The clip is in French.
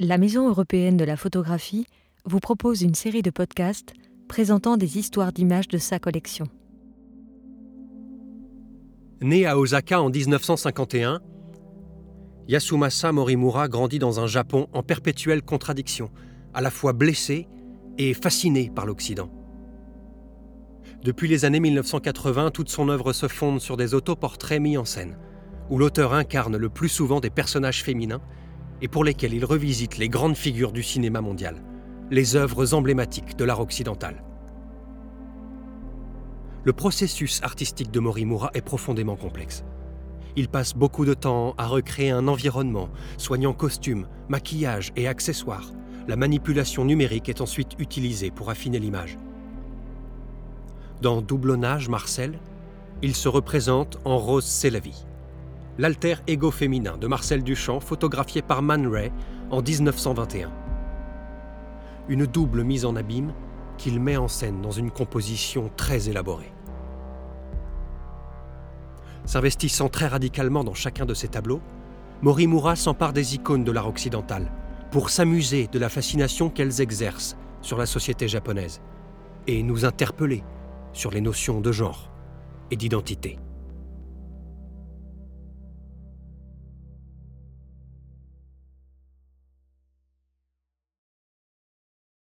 la Maison européenne de la photographie vous propose une série de podcasts présentant des histoires d'images de sa collection. Né à Osaka en 1951, Yasumasa Morimura grandit dans un Japon en perpétuelle contradiction, à la fois blessé et fasciné par l'Occident. Depuis les années 1980, toute son œuvre se fonde sur des autoportraits mis en scène, où l'auteur incarne le plus souvent des personnages féminins et pour lesquels il revisite les grandes figures du cinéma mondial, les œuvres emblématiques de l'art occidental. Le processus artistique de Morimura est profondément complexe. Il passe beaucoup de temps à recréer un environnement, soignant costumes, maquillage et accessoires. La manipulation numérique est ensuite utilisée pour affiner l'image. Dans Doublonnage Marcel, il se représente en Rose l'alter ego féminin de Marcel Duchamp photographié par Man Ray en 1921. Une double mise en abîme qu'il met en scène dans une composition très élaborée. S'investissant très radicalement dans chacun de ses tableaux, Morimura s'empare des icônes de l'art occidental pour s'amuser de la fascination qu'elles exercent sur la société japonaise et nous interpeller sur les notions de genre et d'identité.